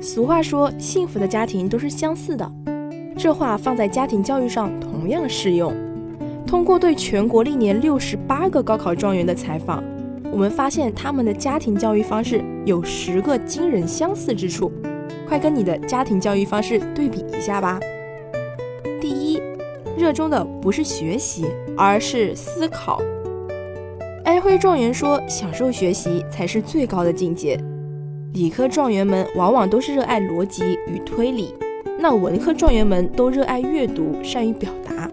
俗话说，幸福的家庭都是相似的。这话放在家庭教育上同样适用。通过对全国历年六十八个高考状元的采访，我们发现他们的家庭教育方式有十个惊人相似之处。快跟你的家庭教育方式对比一下吧。第一，热衷的不是学习，而是思考。安徽状元说：“享受学习才是最高的境界。”理科状元们往往都是热爱逻辑与推理。那文科状元们都热爱阅读，善于表达，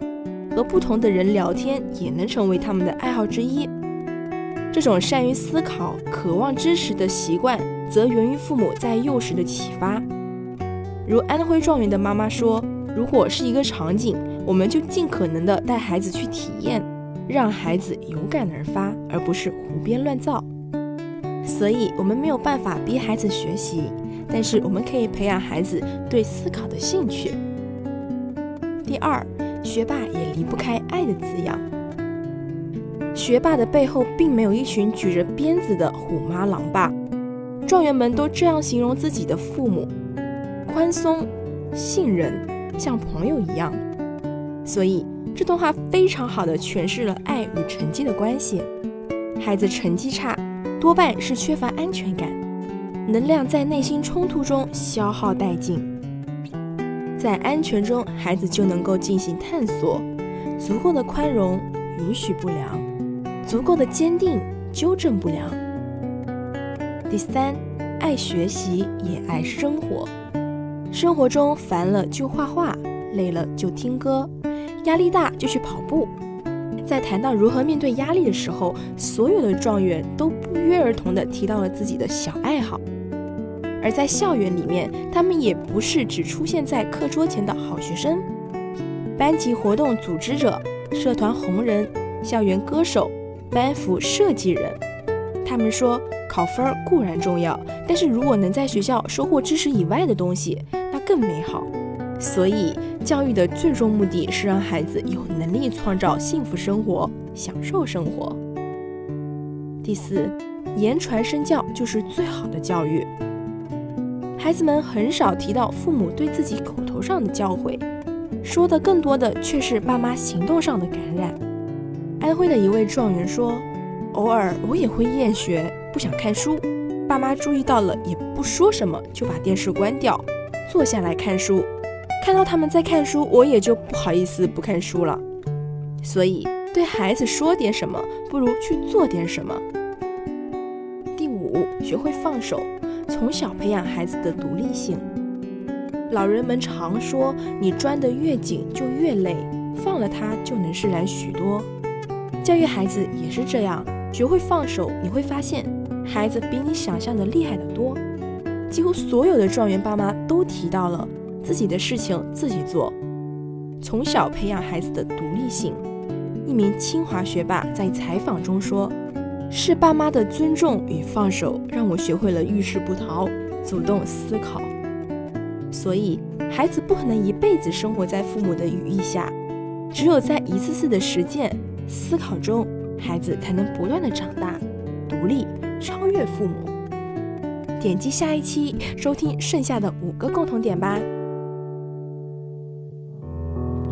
和不同的人聊天也能成为他们的爱好之一。这种善于思考、渴望知识的习惯，则源于父母在幼时的启发。如安徽状元的妈妈说：“如果是一个场景，我们就尽可能的带孩子去体验，让孩子有感而发，而不是胡编乱造。所以，我们没有办法逼孩子学习。”但是我们可以培养孩子对思考的兴趣。第二，学霸也离不开爱的滋养。学霸的背后并没有一群举着鞭子的虎妈狼爸，状元们都这样形容自己的父母：宽松、信任，像朋友一样。所以这段话非常好的诠释了爱与成绩的关系。孩子成绩差，多半是缺乏安全感。能量在内心冲突中消耗殆尽，在安全中，孩子就能够进行探索。足够的宽容允许不良，足够的坚定纠正不良。第三，爱学习也爱生活。生活中烦了就画画，累了就听歌，压力大就去跑步。在谈到如何面对压力的时候，所有的状元都不约而同地提到了自己的小爱好。而在校园里面，他们也不是只出现在课桌前的好学生，班级活动组织者、社团红人、校园歌手、班服设计人。他们说，考分固然重要，但是如果能在学校收获知识以外的东西，那更美好。所以，教育的最终目的是让孩子有能力创造幸福生活，享受生活。第四，言传身教就是最好的教育。孩子们很少提到父母对自己口头上的教诲，说的更多的却是爸妈行动上的感染。安徽的一位状元说：“偶尔我也会厌学，不想看书，爸妈注意到了也不说什么，就把电视关掉，坐下来看书。看到他们在看书，我也就不好意思不看书了。所以，对孩子说点什么，不如去做点什么。”第五，学会放手。从小培养孩子的独立性。老人们常说：“你钻得越紧就越累，放了它就能释然许多。”教育孩子也是这样，学会放手，你会发现孩子比你想象的厉害得多。几乎所有的状元爸妈都提到了自己的事情自己做，从小培养孩子的独立性。一名清华学霸在采访中说。是爸妈的尊重与放手，让我学会了遇事不逃，主动思考。所以，孩子不可能一辈子生活在父母的羽翼下，只有在一次次的实践、思考中，孩子才能不断的长大、独立、超越父母。点击下一期收听剩下的五个共同点吧。